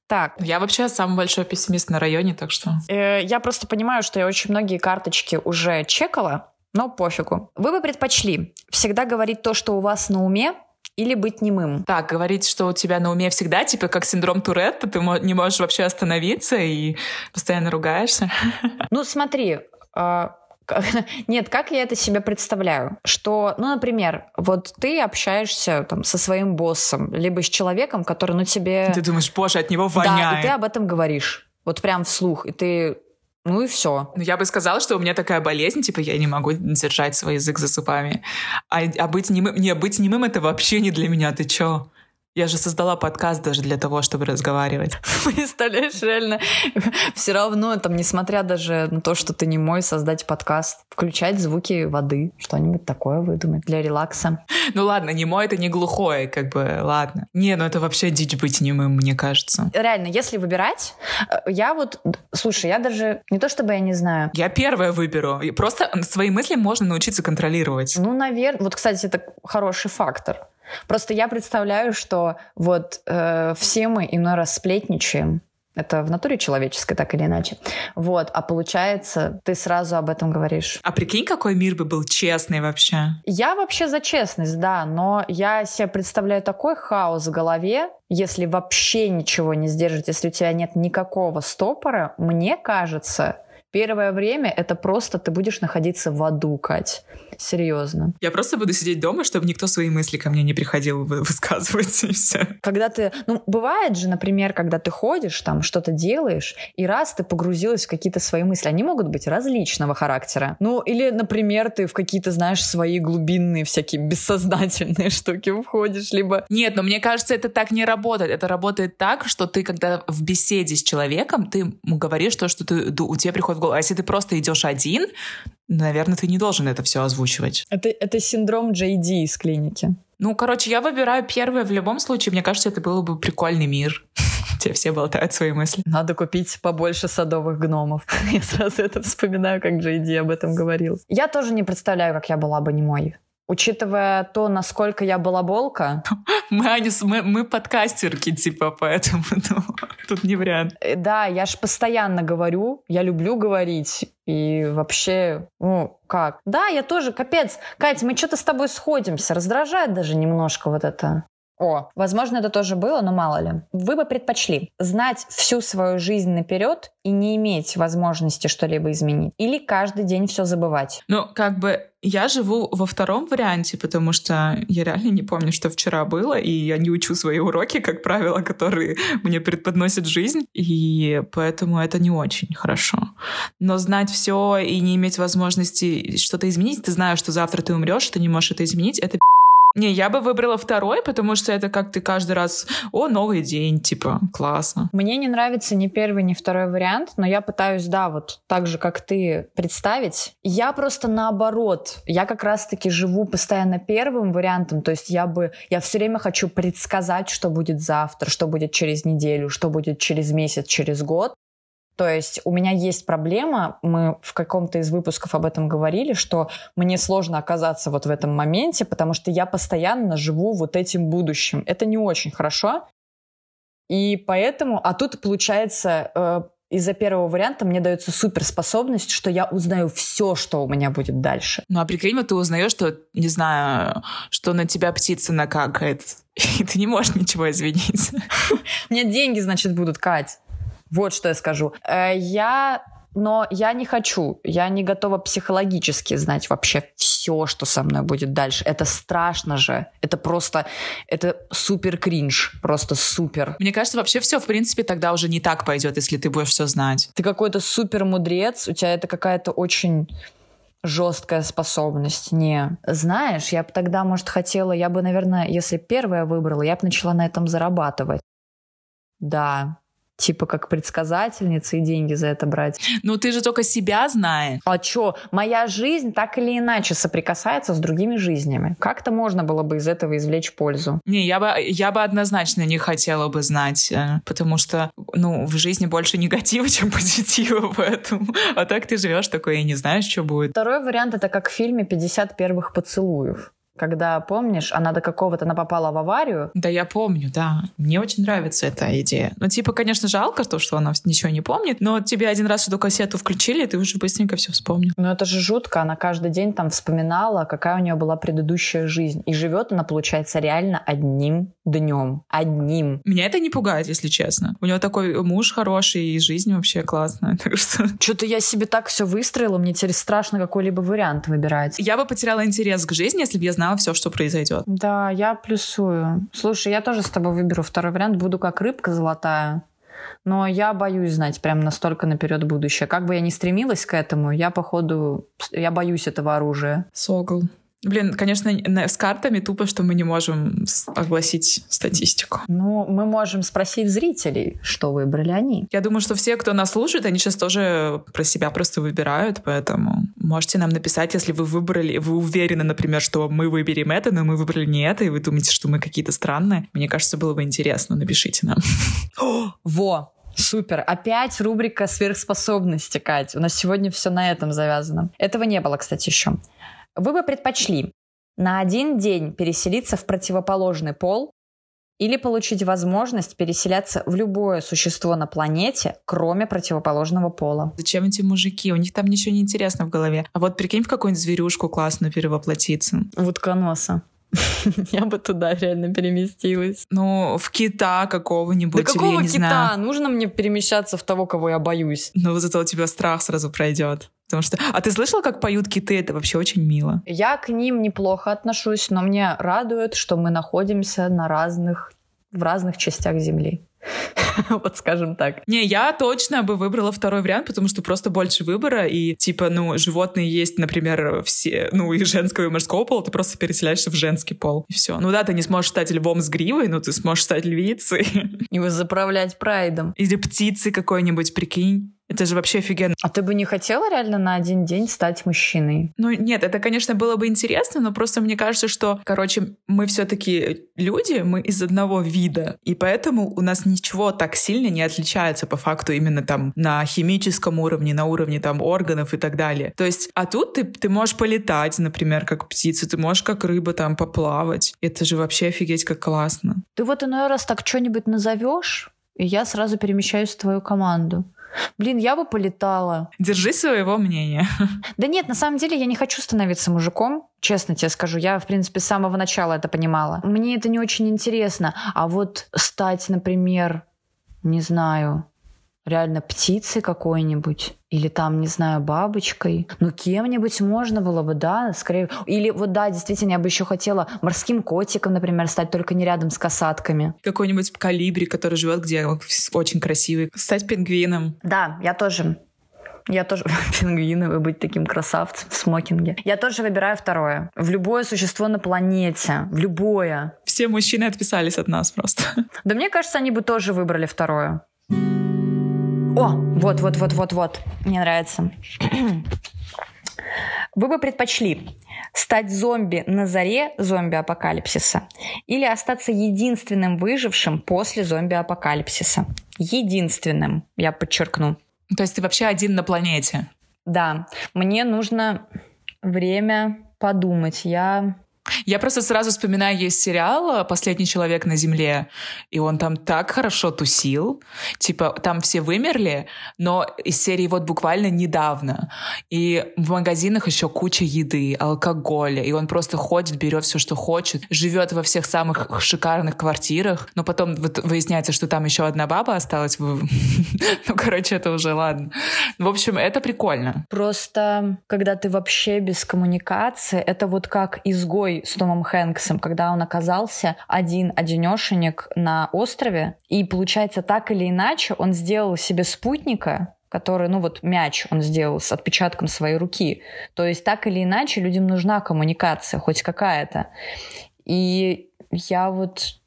Так. Я вообще самый большой пессимист на районе, так что... Э, я просто понимаю, что я очень многие карточки уже чекала, но пофигу. Вы бы предпочли всегда говорить то, что у вас на уме, или быть немым. Так, говорить, что у тебя на уме всегда, типа как синдром Туретта, ты не можешь вообще остановиться и постоянно ругаешься. Ну, смотри, а, нет, как я это себе представляю? Что, ну, например, вот ты общаешься там со своим боссом, либо с человеком, который, ну, тебе... Ты думаешь, боже, от него воняет. Да, и ты об этом говоришь. Вот прям вслух. И ты ну и все. Ну, я бы сказала, что у меня такая болезнь, типа я не могу держать свой язык за зубами. А, а быть немым, не, быть немым это вообще не для меня, ты чё? Я же создала подкаст даже для того, чтобы разговаривать. Представляешь, реально, все равно, там, несмотря даже на то, что ты не мой, создать подкаст, включать звуки воды, что-нибудь такое выдумать для релакса. Ну ладно, не мой, это не глухое, как бы, ладно. Не, ну это вообще дичь быть немым, мне кажется. Реально, если выбирать, э, я вот, слушай, я даже, не то чтобы я не знаю. Я первая выберу. Просто свои мысли можно научиться контролировать. Ну, наверное, вот, кстати, это хороший фактор. Просто я представляю, что вот э, все мы иной раз сплетничаем. Это в натуре человеческой, так или иначе. Вот, а получается, ты сразу об этом говоришь. А прикинь, какой мир бы был честный вообще. Я вообще за честность, да, но я себе представляю такой хаос в голове, если вообще ничего не сдержать, если у тебя нет никакого стопора, мне кажется, Первое время это просто ты будешь находиться в аду, Кать. Серьезно. Я просто буду сидеть дома, чтобы никто свои мысли ко мне не приходил высказывать, и все. Когда ты... Ну, бывает же, например, когда ты ходишь, там, что-то делаешь, и раз ты погрузилась в какие-то свои мысли, они могут быть различного характера. Ну, или, например, ты в какие-то, знаешь, свои глубинные всякие бессознательные штуки входишь, либо... Нет, но мне кажется, это так не работает. Это работает так, что ты, когда в беседе с человеком, ты говоришь то, что ты, у тебя приходит голову. А если ты просто идешь один, наверное, ты не должен это все озвучивать. Это, это синдром JD из клиники. Ну, короче, я выбираю первое в любом случае. Мне кажется, это был бы прикольный мир. Где все болтают свои мысли. Надо купить побольше садовых гномов. Я сразу это вспоминаю, как Джейди об этом говорил. Я тоже не представляю, как я была бы не мой. Учитывая то, насколько я была болка. Мы, Аня, мы, мы подкастерки, типа, поэтому ну, тут не вариант. Э, да, я ж постоянно говорю, я люблю говорить. И вообще, ну, как? Да, я тоже, капец. Катя, мы что-то с тобой сходимся. Раздражает даже немножко вот это. О, возможно, это тоже было, но мало ли. Вы бы предпочли знать всю свою жизнь наперед и не иметь возможности что-либо изменить? Или каждый день все забывать? Ну, как бы я живу во втором варианте, потому что я реально не помню, что вчера было, и я не учу свои уроки, как правило, которые мне предподносит жизнь, и поэтому это не очень хорошо. Но знать все и не иметь возможности что-то изменить, ты знаешь, что завтра ты умрешь, ты не можешь это изменить, это не, я бы выбрала второй, потому что это как ты каждый раз, о, новый день, типа, классно. Мне не нравится ни первый, ни второй вариант, но я пытаюсь, да, вот так же, как ты, представить. Я просто наоборот, я как раз-таки живу постоянно первым вариантом, то есть я бы, я все время хочу предсказать, что будет завтра, что будет через неделю, что будет через месяц, через год. То есть у меня есть проблема, мы в каком-то из выпусков об этом говорили, что мне сложно оказаться вот в этом моменте, потому что я постоянно живу вот этим будущим. Это не очень хорошо. И поэтому, а тут получается, э, из-за первого варианта мне дается суперспособность, что я узнаю все, что у меня будет дальше. Ну а прикинь, вот ты узнаешь, что, не знаю, что на тебя птица накакает, и ты не можешь ничего извинить. У меня деньги, значит, будут, Кать. Вот что я скажу. Э, я но я не хочу, я не готова психологически знать вообще все, что со мной будет дальше. Это страшно же. Это просто, это супер кринж, просто супер. Мне кажется, вообще все, в принципе, тогда уже не так пойдет, если ты будешь все знать. Ты какой-то супер мудрец, у тебя это какая-то очень жесткая способность. Не. Знаешь, я бы тогда, может, хотела, я бы, наверное, если первая выбрала, я бы начала на этом зарабатывать. Да, типа как предсказательница и деньги за это брать. Ну ты же только себя знаешь. А чё? Моя жизнь так или иначе соприкасается с другими жизнями. Как-то можно было бы из этого извлечь пользу. Не, я бы, я бы однозначно не хотела бы знать, э, потому что, ну, в жизни больше негатива, чем позитива, поэтому. А так ты живешь такой и не знаешь, что будет. Второй вариант — это как в фильме «50 первых поцелуев» когда, помнишь, она до какого-то, она попала в аварию. Да, я помню, да. Мне очень нравится эта идея. Ну, типа, конечно, жалко то, что она ничего не помнит, но тебе один раз эту кассету включили, и ты уже быстренько все вспомнил. Ну, это же жутко. Она каждый день там вспоминала, какая у нее была предыдущая жизнь. И живет она, получается, реально одним днем. Одним. Меня это не пугает, если честно. У него такой муж хороший, и жизнь вообще классная. Так что... Что-то я себе так все выстроила, мне теперь страшно какой-либо вариант выбирать. Я бы потеряла интерес к жизни, если бы я знала, знала все, что произойдет. Да, я плюсую. Слушай, я тоже с тобой выберу второй вариант. Буду как рыбка золотая. Но я боюсь знать прям настолько наперед будущее. Как бы я ни стремилась к этому, я, походу, я боюсь этого оружия. Согл. Блин, конечно, с картами тупо, что мы не можем огласить статистику. Ну, мы можем спросить зрителей, что выбрали они. Я думаю, что все, кто нас слушает, они сейчас тоже про себя просто выбирают, поэтому можете нам написать, если вы выбрали, вы уверены, например, что мы выберем это, но мы выбрали не это, и вы думаете, что мы какие-то странные. Мне кажется, было бы интересно, напишите нам. Во! Супер. Опять рубрика сверхспособности, Кать. У нас сегодня все на этом завязано. Этого не было, кстати, еще. Вы бы предпочли на один день переселиться в противоположный пол или получить возможность переселяться в любое существо на планете, кроме противоположного пола. Зачем эти мужики? У них там ничего не интересно в голове. А вот прикинь в какую-нибудь зверюшку классную перевоплотиться. В утконоса. Я бы туда реально переместилась. Ну, в кита какого-нибудь. Да какого кита? Нужно мне перемещаться в того, кого я боюсь. Ну, зато у тебя страх сразу пройдет. Потому что... А ты слышала, как поют киты? Это вообще очень мило. Я к ним неплохо отношусь, но мне радует, что мы находимся на разных, в разных частях Земли. вот скажем так. Не, я точно бы выбрала второй вариант, потому что просто больше выбора, и типа, ну, животные есть, например, все, ну, и женского, и мужского пола, ты просто переселяешься в женский пол, и все. Ну да, ты не сможешь стать львом с гривой, но ты сможешь стать львицей. И заправлять прайдом. Или птицей какой-нибудь, прикинь. Это же вообще офигенно. А ты бы не хотела реально на один день стать мужчиной? Ну нет, это, конечно, было бы интересно, но просто мне кажется, что, короче, мы все-таки люди, мы из одного вида, и поэтому у нас ничего так сильно не отличается по факту именно там на химическом уровне, на уровне там органов и так далее. То есть, а тут ты, ты можешь полетать, например, как птица, ты можешь как рыба там поплавать. Это же вообще офигеть как классно. Ты вот иной раз так что-нибудь назовешь, и я сразу перемещаюсь в твою команду. Блин, я бы полетала. Держи своего мнения. Да нет, на самом деле я не хочу становиться мужиком. Честно тебе скажу, я, в принципе, с самого начала это понимала. Мне это не очень интересно. А вот стать, например, не знаю, реально птицей какой-нибудь или там, не знаю, бабочкой. Ну, кем-нибудь можно было бы, да, скорее. Или вот, да, действительно, я бы еще хотела морским котиком, например, стать, только не рядом с косатками. Какой-нибудь калибри, который живет где очень красивый. Стать пингвином. Да, я тоже. Я тоже пингвиновый быть таким красавцем в смокинге. Я тоже выбираю второе. В любое существо на планете. В любое. Все мужчины отписались от нас просто. Да мне кажется, они бы тоже выбрали второе. Вот, вот, вот, вот. Мне нравится. Вы бы предпочли стать зомби на заре зомби-апокалипсиса или остаться единственным выжившим после зомби-апокалипсиса? Единственным, я подчеркну. То есть ты вообще один на планете? Да. Мне нужно время подумать. Я я просто сразу вспоминаю, есть сериал «Последний человек на земле», и он там так хорошо тусил. Типа, там все вымерли, но из серии вот буквально недавно. И в магазинах еще куча еды, алкоголя, и он просто ходит, берет все, что хочет, живет во всех самых шикарных квартирах, но потом выясняется, что там еще одна баба осталась. Ну, короче, это уже ладно. В общем, это прикольно. Просто, когда ты вообще без коммуникации, это вот как изгой с Томом Хэнксом, когда он оказался один-одинешенек на острове. И получается, так или иначе, он сделал себе спутника, который, ну вот мяч он сделал с отпечатком своей руки. То есть так или иначе людям нужна коммуникация, хоть какая-то. И я вот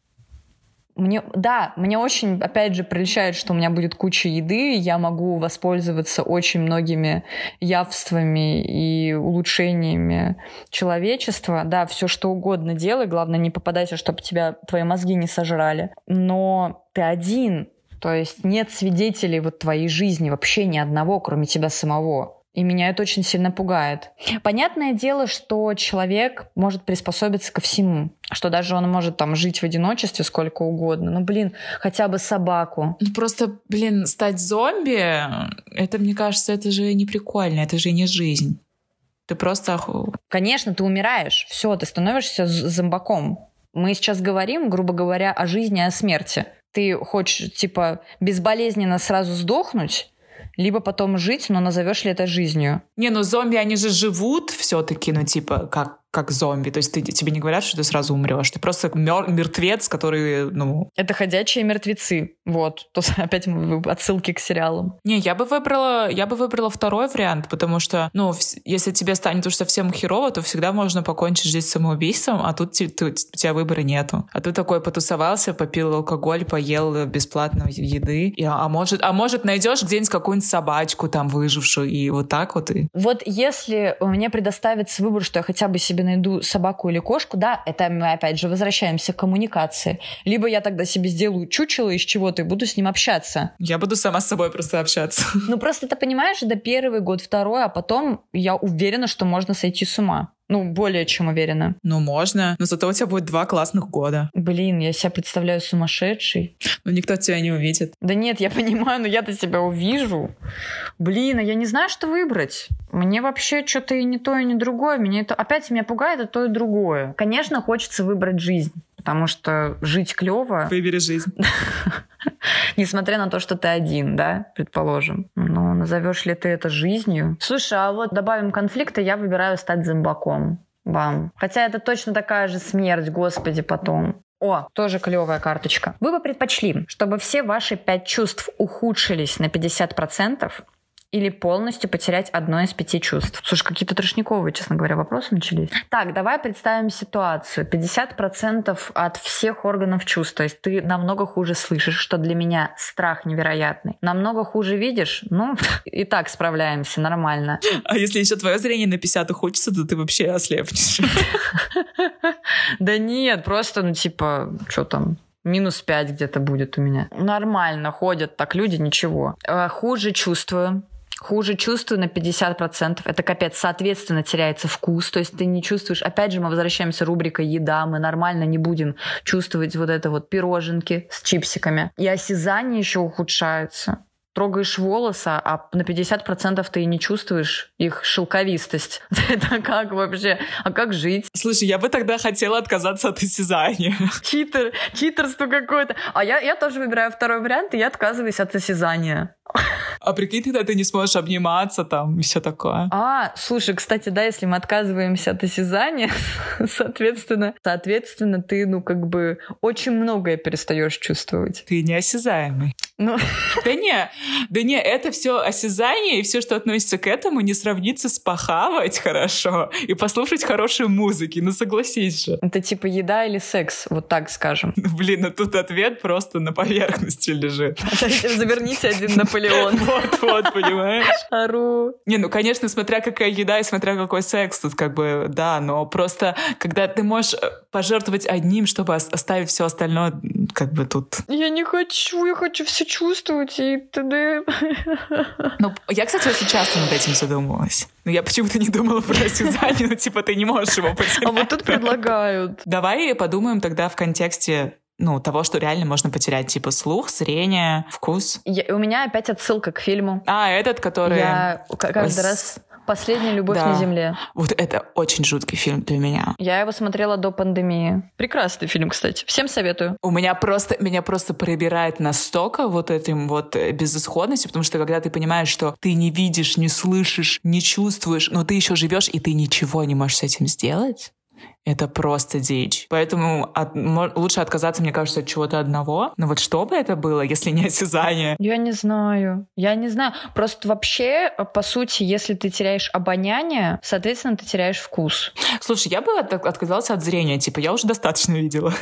мне, да, мне очень, опять же, приличает, что у меня будет куча еды, я могу воспользоваться очень многими явствами и улучшениями человечества. Да, все что угодно делай, главное не попадайся, чтобы тебя твои мозги не сожрали. Но ты один, то есть нет свидетелей вот твоей жизни, вообще ни одного, кроме тебя самого. И меня это очень сильно пугает. Понятное дело, что человек может приспособиться ко всему. Что даже он может там жить в одиночестве сколько угодно. Ну, блин, хотя бы собаку. Ну, просто, блин, стать зомби, это, мне кажется, это же не прикольно, это же не жизнь. Ты просто... Конечно, ты умираешь. Все, ты становишься зомбаком. Мы сейчас говорим, грубо говоря, о жизни и о смерти. Ты хочешь, типа, безболезненно сразу сдохнуть, либо потом жить, но назовешь ли это жизнью? Не, ну зомби, они же живут все-таки, ну типа, как как зомби. То есть ты, тебе не говорят, что ты сразу умрешь. Ты просто мер, мертвец, который, ну... Это ходячие мертвецы. Вот. Тут опять отсылки к сериалам. Не, я бы выбрала, я бы выбрала второй вариант, потому что, ну, если тебе станет уж совсем херово, то всегда можно покончить жизнь самоубийством, а тут, тут у тебя выбора нету. А ты такой потусовался, попил алкоголь, поел бесплатно еды, и, а может, а может найдешь где-нибудь какую-нибудь собачку там выжившую, и вот так вот и... Вот если мне предоставится выбор, что я хотя бы себе найду собаку или кошку, да, это мы опять же возвращаемся к коммуникации. Либо я тогда себе сделаю чучело из чего-то и буду с ним общаться. Я буду сама с собой просто общаться. Ну просто ты понимаешь, это первый год, второй, а потом я уверена, что можно сойти с ума. Ну, более чем уверена. Ну, можно. Но зато у тебя будет два классных года. Блин, я себя представляю сумасшедшей. Ну, никто тебя не увидит. Да нет, я понимаю, но я-то себя увижу. Блин, а я не знаю, что выбрать. Мне вообще что-то и не то, и не другое. Меня это опять меня пугает, а то и другое. Конечно, хочется выбрать жизнь потому что жить клево. Выбери жизнь. Несмотря на то, что ты один, да, предположим. Но назовешь ли ты это жизнью? Слушай, а вот добавим конфликта, я выбираю стать зомбаком вам. Хотя это точно такая же смерть, господи, потом. О, тоже клевая карточка. Вы бы предпочли, чтобы все ваши пять чувств ухудшились на 50%, или полностью потерять одно из пяти чувств? Слушай, какие-то трошниковые, честно говоря, вопросы начались. Так, давай представим ситуацию. 50% от всех органов чувств. То есть ты намного хуже слышишь, что для меня страх невероятный. Намного хуже видишь? Ну, и так справляемся, нормально. А если еще твое зрение на 50 ухудшится, то ты вообще ослепнешь. Да нет, просто, ну, типа, что там, Минус 5 где-то будет у меня. Нормально ходят так люди, ничего. Э, хуже чувствую хуже чувствую на 50%. Это капец. Соответственно, теряется вкус. То есть ты не чувствуешь... Опять же, мы возвращаемся рубрика «Еда». Мы нормально не будем чувствовать вот это вот пироженки с чипсиками. И осязание еще ухудшается трогаешь волосы, а на 50% ты и не чувствуешь их шелковистость. Это как вообще? А как жить? Слушай, я бы тогда хотела отказаться от осязания. Читер, читерство какое-то. А я, я тоже выбираю второй вариант, и я отказываюсь от осязания. А прикинь, тогда ты не сможешь обниматься там и все такое. А, слушай, кстати, да, если мы отказываемся от осязания, соответственно, соответственно, ты, ну, как бы очень многое перестаешь чувствовать. Ты неосязаемый. Ну. Да не, да не, это все осязание и все, что относится к этому, не сравнится с похавать хорошо и послушать хорошей музыки. Ну согласись же. Это типа еда или секс, вот так скажем. Блин, ну тут ответ просто на поверхности лежит. Заверните один Наполеон. Вот, вот, понимаешь? Ару. Не, ну конечно, смотря какая еда и смотря какой секс, тут как бы, да, но просто когда ты можешь э, пожертвовать одним, чтобы оставить все остальное, как бы тут... Я не хочу, я хочу все чувствовать и т.д. Ну, я, кстати, очень часто над этим задумывалась. Но я почему-то не думала про осязание, ну, типа, ты не можешь его потерять. А вот тут предлагают. Давай подумаем тогда в контексте ну, того, что реально можно потерять, типа слух, зрение, вкус. Я, у меня опять отсылка к фильму. А, этот, который... Я каждый раз Последняя любовь да. на земле. Вот это очень жуткий фильм для меня. Я его смотрела до пандемии. Прекрасный фильм, кстати. Всем советую. У меня просто меня просто пробирает настолько вот этим вот э, безысходностью, потому что когда ты понимаешь, что ты не видишь, не слышишь, не чувствуешь, но ты еще живешь и ты ничего не можешь с этим сделать, это просто дичь. Поэтому от, лучше отказаться, мне кажется, от чего-то одного. Но вот что бы это было, если не осязание? Я не знаю. Я не знаю. Просто вообще, по сути, если ты теряешь обоняние, соответственно, ты теряешь вкус. Слушай, я бы от, отказался от зрения. Типа, я уже достаточно видела.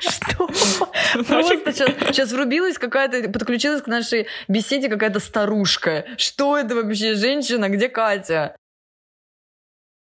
Что? Просто сейчас, сейчас врубилась какая-то, подключилась к нашей беседе какая-то старушка. Что это вообще? Женщина? Где Катя?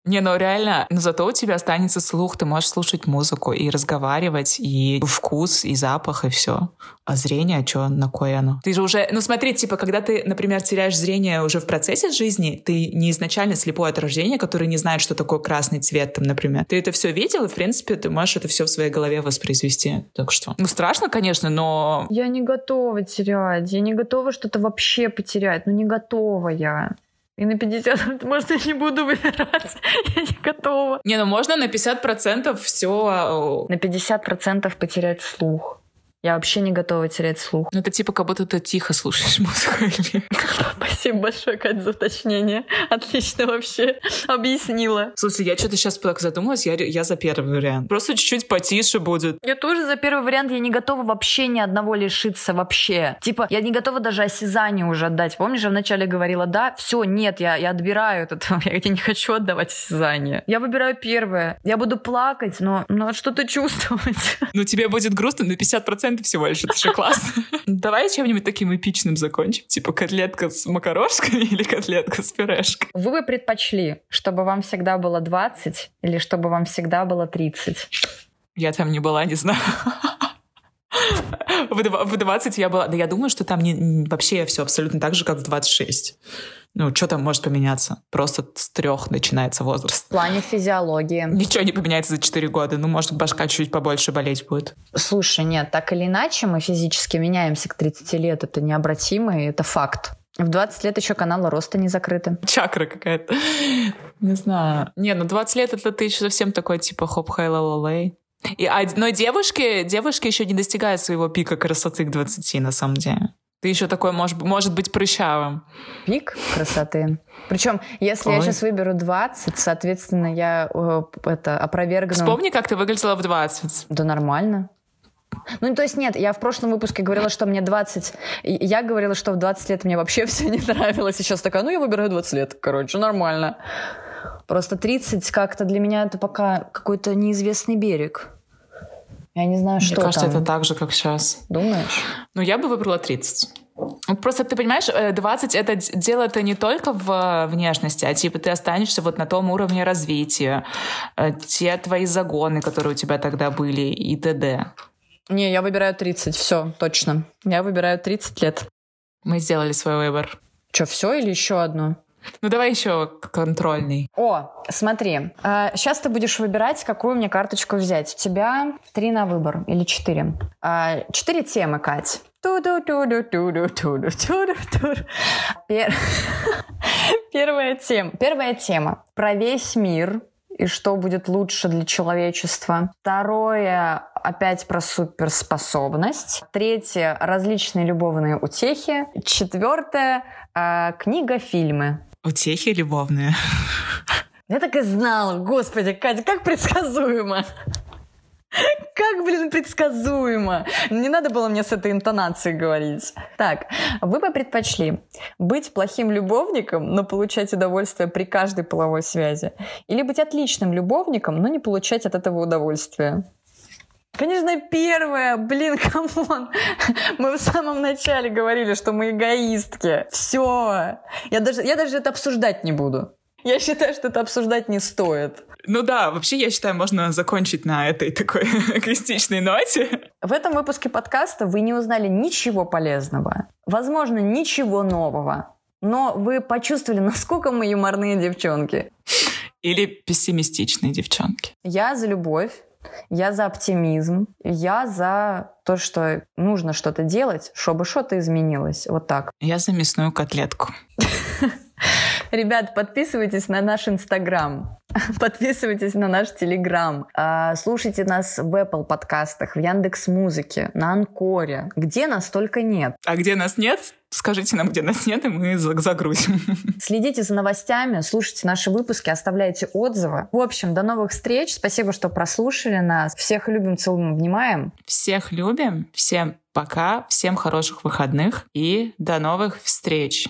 Не, ну реально, но зато у тебя останется слух, ты можешь слушать музыку и разговаривать, и вкус, и запах, и все. А зрение, а что, на кое оно? Ты же уже, ну смотри, типа, когда ты, например, теряешь зрение уже в процессе жизни, ты не изначально слепой от рождения, который не знает, что такое красный цвет, там, например. Ты это все видел, и, в принципе, ты можешь это все в своей голове воспроизвести. Так что, ну страшно, конечно, но... Я не готова терять, я не готова что-то вообще потерять, ну не готова я. И на 50, может, я не буду выбирать. я не готова. Не, ну можно на 50% все... На 50% потерять слух. Я вообще не готова терять слух. Ну, это типа как будто ты тихо слушаешь музыку. Спасибо большое, Катя, за уточнение. Отлично вообще объяснила. Слушай, я что-то сейчас так задумалась, я, я за первый вариант. Просто чуть-чуть потише будет. Я тоже за первый вариант, я не готова вообще ни одного лишиться вообще. Типа, я не готова даже осязание уже отдать. Помнишь, я вначале говорила, да, все, нет, я, я отбираю это, я не хочу отдавать осязание. Я выбираю первое. Я буду плакать, но, но что-то чувствовать. Ну, тебе будет грустно на 50% процентов всего лишь, это же классно. Давай чем-нибудь таким эпичным закончим, типа котлетка с макарошками или котлетка с пюрешкой. Вы бы предпочли, чтобы вам всегда было 20 или чтобы вам всегда было 30? Я там не была, не знаю. В 20 я была... Да я думаю, что там не, вообще все абсолютно так же, как в 26. Ну, что там может поменяться? Просто с трех начинается возраст. В плане физиологии. Ничего не поменяется за 4 года. Ну, может, башка чуть побольше болеть будет. Слушай, нет, так или иначе мы физически меняемся к 30 лет. Это необратимо, и это факт. В 20 лет еще каналы роста не закрыты. Чакра какая-то. Не знаю. Не, ну 20 лет это ты еще совсем такой, типа, хоп хай ла лей и, но девушки, девушки еще не достигают своего пика красоты к 20, на самом деле. Ты еще такой, может, может быть, прыщавым. Пик красоты. Причем, если Ой. я сейчас выберу 20, соответственно, я это опровергну... Вспомни, как ты выглядела в 20. Да нормально. Ну, то есть нет, я в прошлом выпуске говорила, что мне 20... Я говорила, что в 20 лет мне вообще все не нравилось. Сейчас такая, ну, я выбираю 20 лет. Короче, нормально. Просто 30 как-то для меня это пока какой-то неизвестный берег. Я не знаю, что Мне кажется, там. это так же, как сейчас. Думаешь? Ну, я бы выбрала 30. Просто ты понимаешь, 20 э, это дело это не только в внешности, а типа ты останешься вот на том уровне развития, э, те твои загоны, которые у тебя тогда были и т.д. Не, я выбираю 30, все, точно. Я выбираю 30 лет. Мы сделали свой выбор. Что, все или еще одно? Ну давай еще контрольный. О, смотри, сейчас ты будешь выбирать, какую мне карточку взять. У тебя три на выбор или четыре. Четыре темы, Кать. Первая тема. Первая тема. Про весь мир и что будет лучше для человечества. Второе опять про суперспособность. Третье различные любовные утехи. Четвертое книга фильмы. Утехи любовные. Я так и знала. Господи, Катя, как предсказуемо. Как, блин, предсказуемо. Не надо было мне с этой интонацией говорить. Так, вы бы предпочли быть плохим любовником, но получать удовольствие при каждой половой связи? Или быть отличным любовником, но не получать от этого удовольствия? Конечно, первое. Блин, come on. Мы в самом начале говорили, что мы эгоистки. Все. Я даже, я даже это обсуждать не буду. Я считаю, что это обсуждать не стоит. Ну да, вообще, я считаю, можно закончить на этой такой эгоистичной ноте. В этом выпуске подкаста вы не узнали ничего полезного. Возможно, ничего нового. Но вы почувствовали, насколько мы юморные девчонки. Или пессимистичные девчонки. Я за любовь. Я за оптимизм. Я за то, что нужно что-то делать, чтобы что-то изменилось. Вот так. Я за мясную котлетку. Ребят, подписывайтесь на наш Инстаграм, подписывайтесь на наш Телеграм, а, слушайте нас в Apple подкастах, в Яндекс Музыке, на Анкоре, где нас только нет. А где нас нет? Скажите нам, где нас нет, и мы загрузим. Следите за новостями, слушайте наши выпуски, оставляйте отзывы. В общем, до новых встреч. Спасибо, что прослушали нас. Всех любим, целуем, обнимаем. Всех любим. Всем пока. Всем хороших выходных. И до новых встреч.